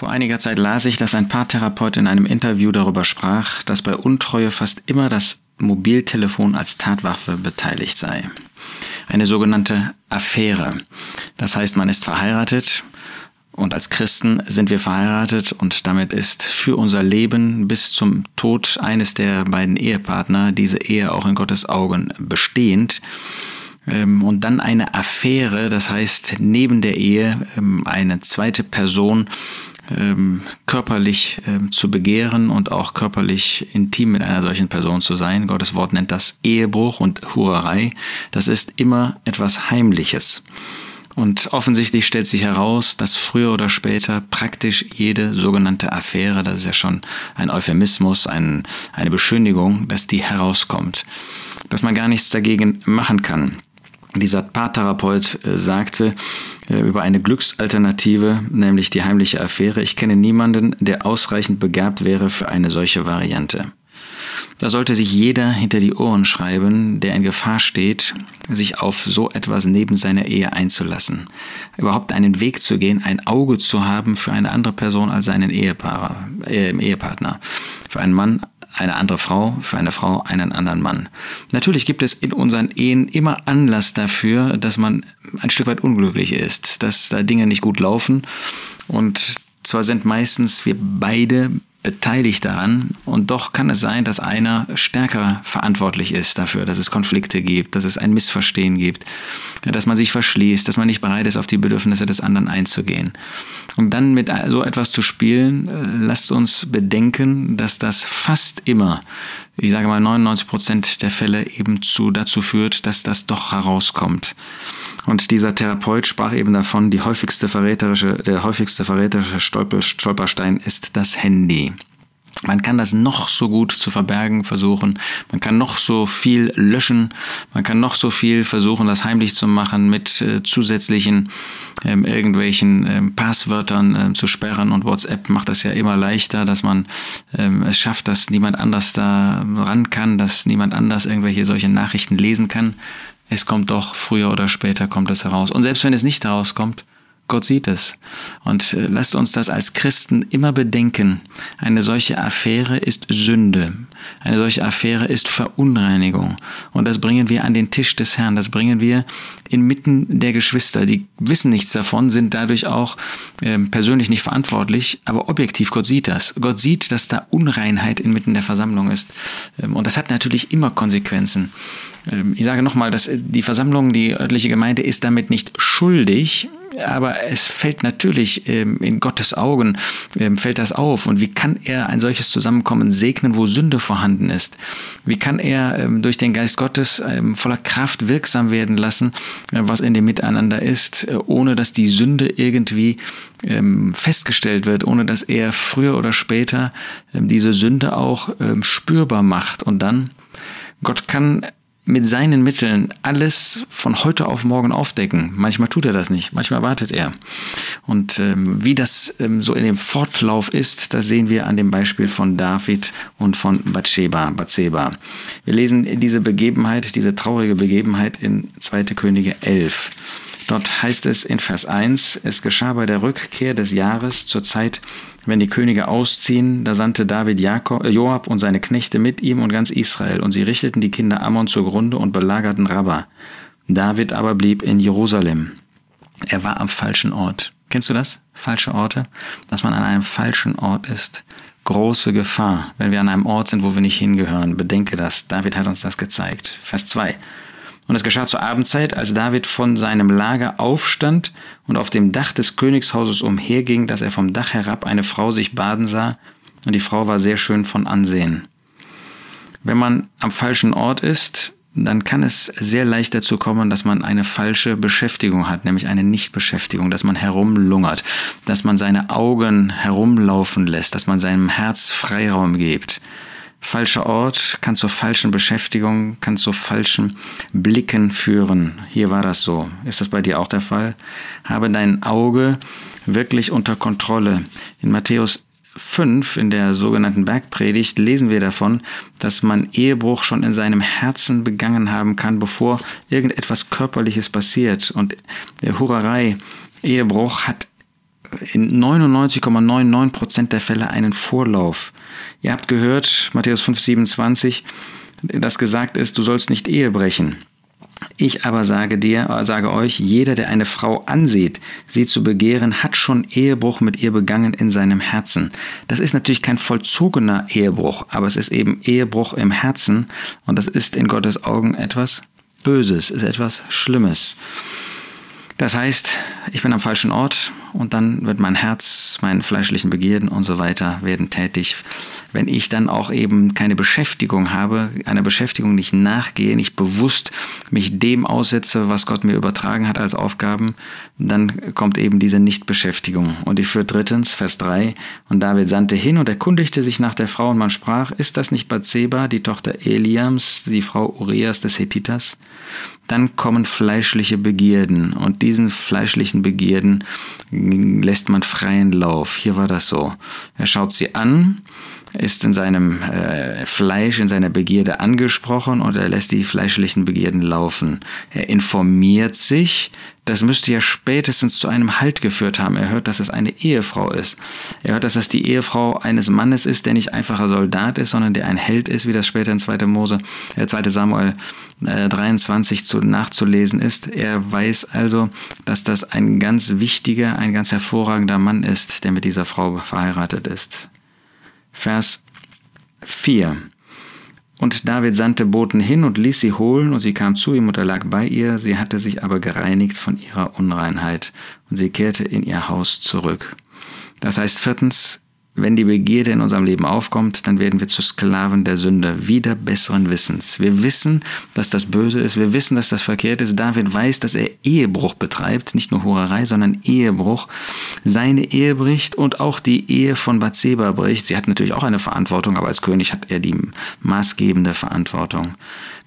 Vor einiger Zeit las ich, dass ein Paartherapeut in einem Interview darüber sprach, dass bei Untreue fast immer das Mobiltelefon als Tatwaffe beteiligt sei. Eine sogenannte Affäre. Das heißt, man ist verheiratet und als Christen sind wir verheiratet und damit ist für unser Leben bis zum Tod eines der beiden Ehepartner diese Ehe auch in Gottes Augen bestehend. Ähm, und dann eine Affäre, das heißt neben der Ehe ähm, eine zweite Person ähm, körperlich zu begehren und auch körperlich intim mit einer solchen Person zu sein. Gottes Wort nennt das Ehebruch und Hurerei. Das ist immer etwas Heimliches. Und offensichtlich stellt sich heraus, dass früher oder später praktisch jede sogenannte Affäre, das ist ja schon ein Euphemismus, ein, eine Beschönigung, dass die herauskommt. Dass man gar nichts dagegen machen kann. Dieser Paartherapeut äh, sagte äh, über eine Glücksalternative, nämlich die heimliche Affäre, ich kenne niemanden, der ausreichend begabt wäre für eine solche Variante. Da sollte sich jeder hinter die Ohren schreiben, der in Gefahr steht, sich auf so etwas neben seiner Ehe einzulassen. Überhaupt einen Weg zu gehen, ein Auge zu haben für eine andere Person als seinen Ehepaar, äh, Ehepartner. Für einen Mann eine andere Frau, für eine Frau einen anderen Mann. Natürlich gibt es in unseren Ehen immer Anlass dafür, dass man ein Stück weit unglücklich ist, dass da Dinge nicht gut laufen und zwar sind meistens wir beide beteiligt daran und doch kann es sein, dass einer stärker verantwortlich ist dafür, dass es Konflikte gibt, dass es ein Missverstehen gibt, dass man sich verschließt, dass man nicht bereit ist, auf die Bedürfnisse des anderen einzugehen. Und dann mit so etwas zu spielen, äh, lasst uns bedenken, dass das fast immer, ich sage mal 99 Prozent der Fälle eben zu, dazu führt, dass das doch herauskommt. Und dieser Therapeut sprach eben davon, die häufigste verräterische, der häufigste verräterische Stolperstein ist das Handy. Man kann das noch so gut zu verbergen versuchen, man kann noch so viel löschen, man kann noch so viel versuchen, das heimlich zu machen mit äh, zusätzlichen ähm, irgendwelchen ähm, Passwörtern ähm, zu sperren. Und WhatsApp macht das ja immer leichter, dass man ähm, es schafft, dass niemand anders da ran kann, dass niemand anders irgendwelche solche Nachrichten lesen kann es kommt doch, früher oder später kommt es heraus. Und selbst wenn es nicht herauskommt, Gott sieht es. Und äh, lasst uns das als Christen immer bedenken. Eine solche Affäre ist Sünde. Eine solche Affäre ist Verunreinigung. Und das bringen wir an den Tisch des Herrn. Das bringen wir inmitten der Geschwister. Die wissen nichts davon, sind dadurch auch äh, persönlich nicht verantwortlich. Aber objektiv, Gott sieht das. Gott sieht, dass da Unreinheit inmitten der Versammlung ist. Ähm, und das hat natürlich immer Konsequenzen. Ähm, ich sage nochmal, dass die Versammlung, die örtliche Gemeinde ist damit nicht schuldig, aber es fällt natürlich ähm, in Gottes Augen, ähm, fällt das auf. Und wie kann er ein solches Zusammenkommen segnen, wo Sünde vorhanden ist? Wie kann er durch den Geist Gottes voller Kraft wirksam werden lassen, äh, was in dem Miteinander ist, äh, ohne dass die Sünde irgendwie festgestellt wird, ohne dass er früher oder später diese Sünde auch spürbar macht. Und dann, Gott kann mit seinen Mitteln alles von heute auf morgen aufdecken. Manchmal tut er das nicht, manchmal wartet er. Und ähm, wie das ähm, so in dem Fortlauf ist, das sehen wir an dem Beispiel von David und von Bathsheba. Bathsheba. Wir lesen diese Begebenheit, diese traurige Begebenheit in 2. Könige 11. Dort heißt es in Vers 1, es geschah bei der Rückkehr des Jahres zur Zeit, wenn die Könige ausziehen, da sandte David Jakob, äh, Joab und seine Knechte mit ihm und ganz Israel, und sie richteten die Kinder Ammon zugrunde und belagerten Rabba. David aber blieb in Jerusalem. Er war am falschen Ort. Kennst du das? Falsche Orte? Dass man an einem falschen Ort ist. Große Gefahr, wenn wir an einem Ort sind, wo wir nicht hingehören. Bedenke das. David hat uns das gezeigt. Vers 2. Und es geschah zur Abendzeit, als David von seinem Lager aufstand und auf dem Dach des Königshauses umherging, dass er vom Dach herab eine Frau sich baden sah, und die Frau war sehr schön von Ansehen. Wenn man am falschen Ort ist, dann kann es sehr leicht dazu kommen, dass man eine falsche Beschäftigung hat, nämlich eine Nichtbeschäftigung, dass man herumlungert, dass man seine Augen herumlaufen lässt, dass man seinem Herz Freiraum gibt. Falscher Ort kann zur falschen Beschäftigung, kann zu falschen Blicken führen. Hier war das so. Ist das bei dir auch der Fall? Habe dein Auge wirklich unter Kontrolle. In Matthäus 5, in der sogenannten Bergpredigt, lesen wir davon, dass man Ehebruch schon in seinem Herzen begangen haben kann, bevor irgendetwas Körperliches passiert. Und der Hurerei, Ehebruch hat in 99,99% der Fälle einen Vorlauf. Ihr habt gehört, Matthäus 5, 27, dass gesagt ist, du sollst nicht Ehe brechen. Ich aber sage dir, sage euch, jeder, der eine Frau ansieht, sie zu begehren, hat schon Ehebruch mit ihr begangen in seinem Herzen. Das ist natürlich kein vollzogener Ehebruch, aber es ist eben Ehebruch im Herzen und das ist in Gottes Augen etwas Böses, ist etwas Schlimmes. Das heißt, ich bin am falschen Ort und dann wird mein Herz, meine fleischlichen Begierden und so weiter werden tätig. Wenn ich dann auch eben keine Beschäftigung habe, einer Beschäftigung nicht nachgehe, nicht bewusst mich dem aussetze, was Gott mir übertragen hat als Aufgaben, dann kommt eben diese Nichtbeschäftigung. Und die führt drittens, Vers 3, und David sandte hin und erkundigte sich nach der Frau und man sprach, ist das nicht Bathseba, die Tochter Eliams, die Frau Urias des Hethiters? Dann kommen fleischliche Begierden und diesen fleischlichen Begierden lässt man freien Lauf. Hier war das so. Er schaut sie an, ist in seinem äh, Fleisch, in seiner Begierde angesprochen und er lässt die fleischlichen Begierden laufen. Er informiert sich, das müsste ja spätestens zu einem Halt geführt haben. Er hört, dass es eine Ehefrau ist. Er hört, dass es die Ehefrau eines Mannes ist, der nicht einfacher Soldat ist, sondern der ein Held ist, wie das später in 2. Mose, äh, 2. Samuel äh, 23 zu, nachzulesen ist. Er weiß also, dass das ein ganz wichtiger, ein ganz hervorragender Mann ist, der mit dieser Frau verheiratet ist. Vers 4. Und David sandte Boten hin und ließ sie holen, und sie kam zu ihm und er lag bei ihr, sie hatte sich aber gereinigt von ihrer Unreinheit, und sie kehrte in ihr Haus zurück. Das heißt viertens, wenn die Begierde in unserem Leben aufkommt, dann werden wir zu Sklaven der Sünde, wieder besseren Wissens. Wir wissen, dass das böse ist, wir wissen, dass das verkehrt ist. David weiß, dass er Ehebruch betreibt, nicht nur Hurerei, sondern Ehebruch. Seine Ehe bricht und auch die Ehe von Bathseba bricht. Sie hat natürlich auch eine Verantwortung, aber als König hat er die maßgebende Verantwortung.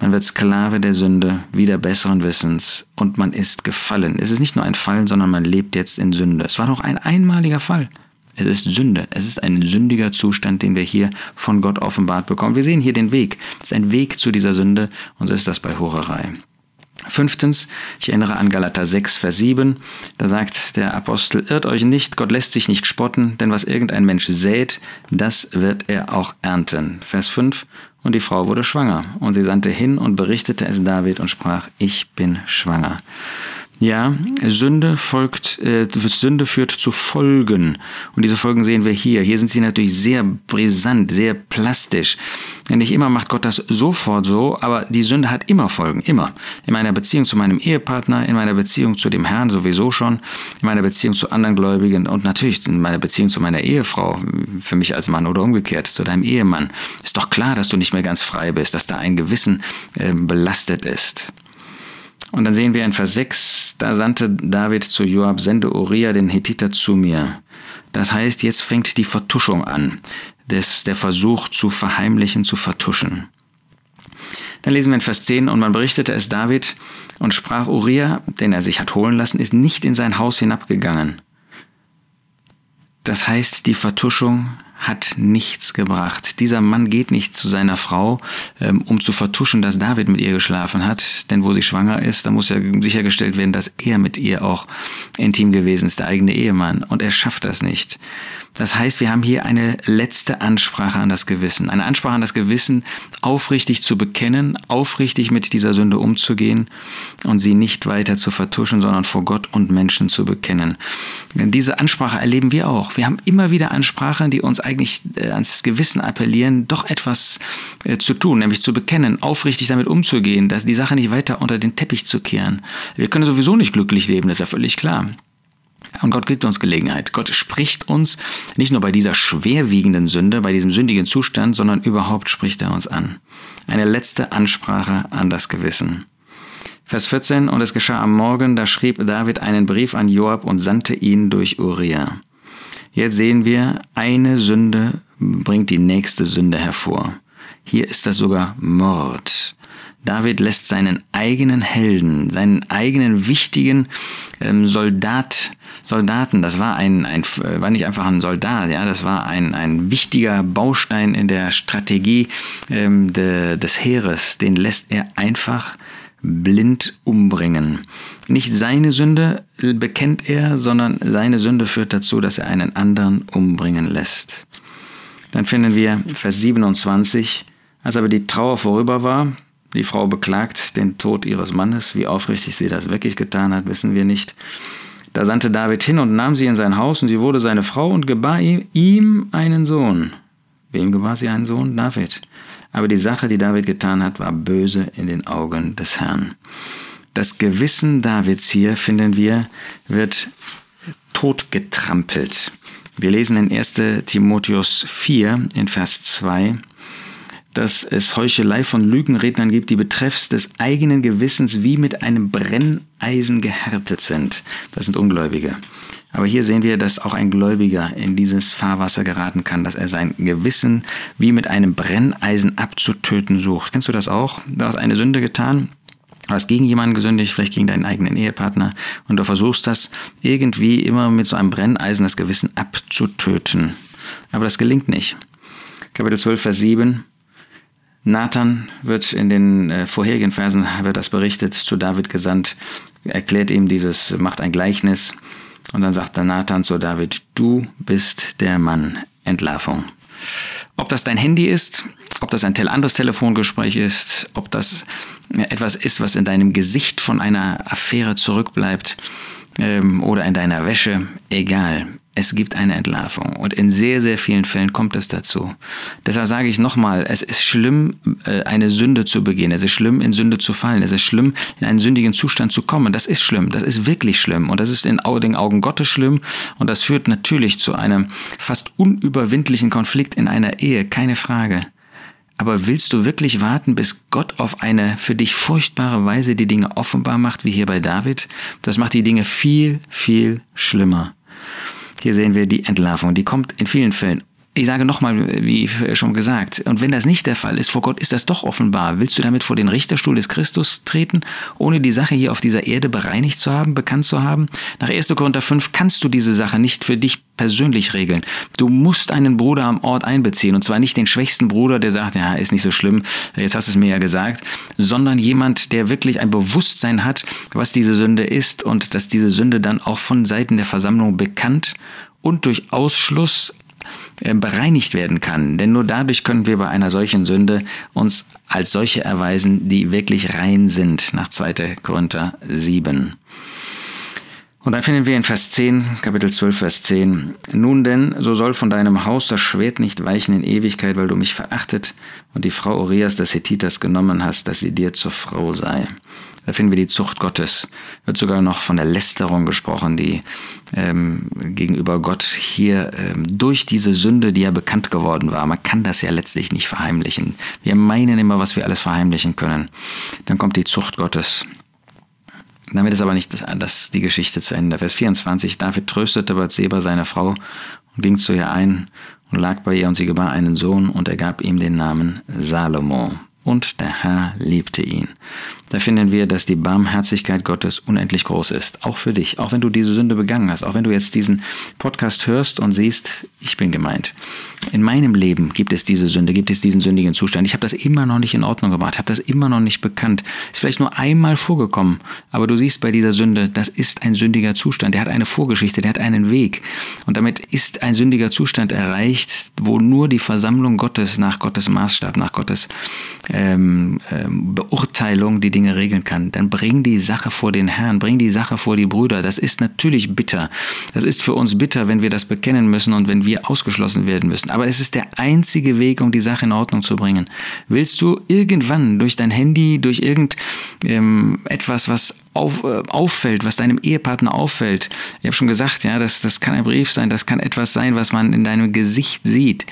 Man wird Sklave der Sünde, wieder besseren Wissens und man ist gefallen. Es ist nicht nur ein Fall, sondern man lebt jetzt in Sünde. Es war noch ein einmaliger Fall. Es ist Sünde. Es ist ein sündiger Zustand, den wir hier von Gott offenbart bekommen. Wir sehen hier den Weg. Es ist ein Weg zu dieser Sünde und so ist das bei Hurerei. Fünftens, ich erinnere an Galater 6, Vers 7, da sagt der Apostel, irrt euch nicht, Gott lässt sich nicht spotten, denn was irgendein Mensch sät, das wird er auch ernten. Vers 5, und die Frau wurde schwanger, und sie sandte hin und berichtete es David und sprach, ich bin schwanger. Ja, Sünde folgt, äh, Sünde führt zu Folgen. Und diese Folgen sehen wir hier. Hier sind sie natürlich sehr brisant, sehr plastisch. Nicht immer macht Gott das sofort so, aber die Sünde hat immer Folgen, immer. In meiner Beziehung zu meinem Ehepartner, in meiner Beziehung zu dem Herrn sowieso schon, in meiner Beziehung zu anderen Gläubigen und natürlich in meiner Beziehung zu meiner Ehefrau, für mich als Mann oder umgekehrt, zu deinem Ehemann. Ist doch klar, dass du nicht mehr ganz frei bist, dass da ein Gewissen äh, belastet ist. Und dann sehen wir in Vers 6, da sandte David zu Joab, sende Uriah den Hethiter zu mir. Das heißt, jetzt fängt die Vertuschung an, des, der Versuch zu verheimlichen, zu vertuschen. Dann lesen wir in Vers 10, und man berichtete es David und sprach, Uriah, den er sich hat holen lassen, ist nicht in sein Haus hinabgegangen. Das heißt, die Vertuschung hat nichts gebracht. Dieser Mann geht nicht zu seiner Frau, ähm, um zu vertuschen, dass David mit ihr geschlafen hat, denn wo sie schwanger ist, da muss ja sichergestellt werden, dass er mit ihr auch intim gewesen ist, der eigene Ehemann, und er schafft das nicht. Das heißt, wir haben hier eine letzte Ansprache an das Gewissen. Eine Ansprache an das Gewissen, aufrichtig zu bekennen, aufrichtig mit dieser Sünde umzugehen und sie nicht weiter zu vertuschen, sondern vor Gott und Menschen zu bekennen. Diese Ansprache erleben wir auch. Wir haben immer wieder Ansprachen, die uns eigentlich äh, ans Gewissen appellieren, doch etwas äh, zu tun, nämlich zu bekennen, aufrichtig damit umzugehen, dass die Sache nicht weiter unter den Teppich zu kehren. Wir können sowieso nicht glücklich leben, das ist ja völlig klar. Und Gott gibt uns Gelegenheit. Gott spricht uns nicht nur bei dieser schwerwiegenden Sünde, bei diesem sündigen Zustand, sondern überhaupt spricht er uns an. Eine letzte Ansprache an das Gewissen. Vers 14, und es geschah am Morgen, da schrieb David einen Brief an Joab und sandte ihn durch Uriah. Jetzt sehen wir, eine Sünde bringt die nächste Sünde hervor. Hier ist das sogar Mord. David lässt seinen eigenen Helden, seinen eigenen wichtigen ähm, Soldat, Soldaten, das war ein, ein, war nicht einfach ein Soldat, ja, das war ein, ein wichtiger Baustein in der Strategie ähm, de, des Heeres, den lässt er einfach blind umbringen. Nicht seine Sünde bekennt er, sondern seine Sünde führt dazu, dass er einen anderen umbringen lässt. Dann finden wir Vers 27, als aber die Trauer vorüber war, die Frau beklagt den Tod ihres Mannes, wie aufrichtig sie das wirklich getan hat, wissen wir nicht. Da sandte David hin und nahm sie in sein Haus, und sie wurde seine Frau und gebar ihm einen Sohn. Wem gebar sie einen Sohn? David. Aber die Sache, die David getan hat, war böse in den Augen des Herrn. Das Gewissen Davids hier, finden wir, wird totgetrampelt. Wir lesen in 1 Timotheus 4 in Vers 2, dass es Heuchelei von Lügenrednern gibt, die betreffs des eigenen Gewissens wie mit einem Brenneisen gehärtet sind. Das sind Ungläubige. Aber hier sehen wir, dass auch ein Gläubiger in dieses Fahrwasser geraten kann, dass er sein Gewissen wie mit einem Brenneisen abzutöten sucht. Kennst du das auch? Du hast eine Sünde getan, hast gegen jemanden gesündigt, vielleicht gegen deinen eigenen Ehepartner, und du versuchst das irgendwie immer mit so einem Brenneisen das Gewissen abzutöten. Aber das gelingt nicht. Kapitel 12, Vers 7. Nathan wird in den äh, vorherigen Versen, wird das berichtet, zu David gesandt, erklärt ihm dieses, macht ein Gleichnis und dann sagt der Nathan zu David, du bist der Mann Entlarvung. Ob das dein Handy ist, ob das ein anderes Telefongespräch ist, ob das etwas ist, was in deinem Gesicht von einer Affäre zurückbleibt ähm, oder in deiner Wäsche, egal es gibt eine Entlarvung. Und in sehr, sehr vielen Fällen kommt es dazu. Deshalb sage ich nochmal, es ist schlimm, äh, eine Sünde zu begehen. Es ist schlimm, in Sünde zu fallen. Es ist schlimm, in einen sündigen Zustand zu kommen. Das ist schlimm. Das ist wirklich schlimm. Und das ist in den Augen Gottes schlimm. Und das führt natürlich zu einem fast unüberwindlichen Konflikt in einer Ehe. Keine Frage. Aber willst du wirklich warten, bis Gott auf eine für dich furchtbare Weise die Dinge offenbar macht, wie hier bei David? Das macht die Dinge viel, viel schlimmer. Hier sehen wir die Entlarvung. Die kommt in vielen Fällen ich sage nochmal, wie schon gesagt, und wenn das nicht der Fall ist, vor Gott ist das doch offenbar. Willst du damit vor den Richterstuhl des Christus treten, ohne die Sache hier auf dieser Erde bereinigt zu haben, bekannt zu haben? Nach 1. Korinther 5 kannst du diese Sache nicht für dich persönlich regeln. Du musst einen Bruder am Ort einbeziehen, und zwar nicht den schwächsten Bruder, der sagt, ja, ist nicht so schlimm, jetzt hast du es mir ja gesagt, sondern jemand, der wirklich ein Bewusstsein hat, was diese Sünde ist und dass diese Sünde dann auch von Seiten der Versammlung bekannt und durch Ausschluss bereinigt werden kann. Denn nur dadurch können wir bei einer solchen Sünde uns als solche erweisen, die wirklich rein sind, nach 2. Korinther 7. Und dann finden wir in Vers 10, Kapitel 12, Vers 10, Nun denn, so soll von deinem Haus das Schwert nicht weichen in Ewigkeit, weil du mich verachtet und die Frau Urias des Hethiters genommen hast, dass sie dir zur Frau sei. Da finden wir die Zucht Gottes. Wird sogar noch von der Lästerung gesprochen, die ähm, gegenüber Gott hier ähm, durch diese Sünde, die ja bekannt geworden war. Man kann das ja letztlich nicht verheimlichen. Wir meinen immer, was wir alles verheimlichen können. Dann kommt die Zucht Gottes. Damit ist aber nicht das, das die Geschichte zu Ende. Vers 24. David tröstete Bathseba seine Frau und ging zu ihr ein und lag bei ihr und sie gebar einen Sohn und er gab ihm den Namen Salomo und der Herr liebte ihn. Da finden wir, dass die Barmherzigkeit Gottes unendlich groß ist. Auch für dich. Auch wenn du diese Sünde begangen hast. Auch wenn du jetzt diesen Podcast hörst und siehst, ich bin gemeint. In meinem Leben gibt es diese Sünde, gibt es diesen sündigen Zustand. Ich habe das immer noch nicht in Ordnung gebracht, habe das immer noch nicht bekannt. Ist vielleicht nur einmal vorgekommen. Aber du siehst bei dieser Sünde, das ist ein sündiger Zustand. Der hat eine Vorgeschichte, der hat einen Weg. Und damit ist ein sündiger Zustand erreicht, wo nur die Versammlung Gottes nach Gottes Maßstab, nach Gottes ähm, ähm, Beurteilung die Dinge regeln kann, dann bring die Sache vor den Herrn, bring die Sache vor die Brüder. Das ist natürlich bitter. Das ist für uns bitter, wenn wir das bekennen müssen und wenn wir ausgeschlossen werden müssen. Aber es ist der einzige Weg, um die Sache in Ordnung zu bringen. Willst du irgendwann durch dein Handy, durch irgendetwas, ähm, was auf, äh, auffällt, was deinem Ehepartner auffällt. Ich habe schon gesagt, ja, das, das kann ein Brief sein, das kann etwas sein, was man in deinem Gesicht sieht,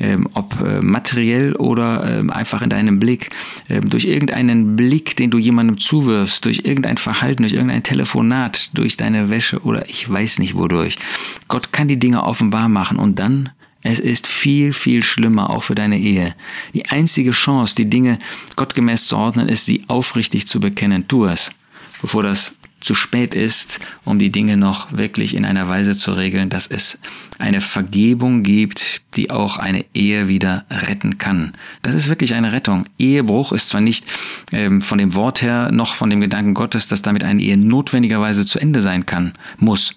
ähm, ob äh, materiell oder ähm, einfach in deinem Blick, ähm, durch irgendeinen Blick, den du jemandem zuwirfst, durch irgendein Verhalten, durch irgendein Telefonat, durch deine Wäsche oder ich weiß nicht wodurch. Gott kann die Dinge offenbar machen und dann es ist viel, viel schlimmer, auch für deine Ehe. Die einzige Chance, die Dinge gottgemäß zu ordnen, ist, sie aufrichtig zu bekennen. Tu es bevor das zu spät ist, um die Dinge noch wirklich in einer Weise zu regeln, dass es eine Vergebung gibt, die auch eine Ehe wieder retten kann. Das ist wirklich eine Rettung. Ehebruch ist zwar nicht ähm, von dem Wort her noch von dem Gedanken Gottes, dass damit eine Ehe notwendigerweise zu Ende sein kann, muss.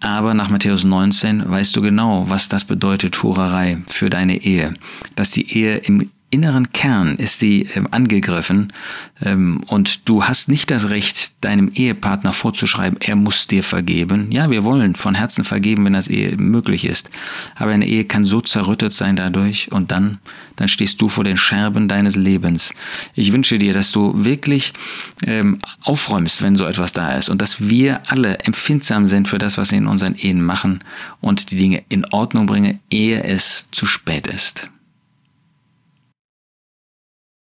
Aber nach Matthäus 19 weißt du genau, was das bedeutet, Hurerei für deine Ehe. Dass die Ehe im inneren Kern ist sie ähm, angegriffen ähm, und du hast nicht das Recht, deinem Ehepartner vorzuschreiben, er muss dir vergeben. Ja, wir wollen von Herzen vergeben, wenn das Ehe möglich ist. Aber eine Ehe kann so zerrüttet sein dadurch und dann, dann stehst du vor den Scherben deines Lebens. Ich wünsche dir, dass du wirklich ähm, aufräumst, wenn so etwas da ist und dass wir alle empfindsam sind für das, was wir in unseren Ehen machen und die Dinge in Ordnung bringen, ehe es zu spät ist.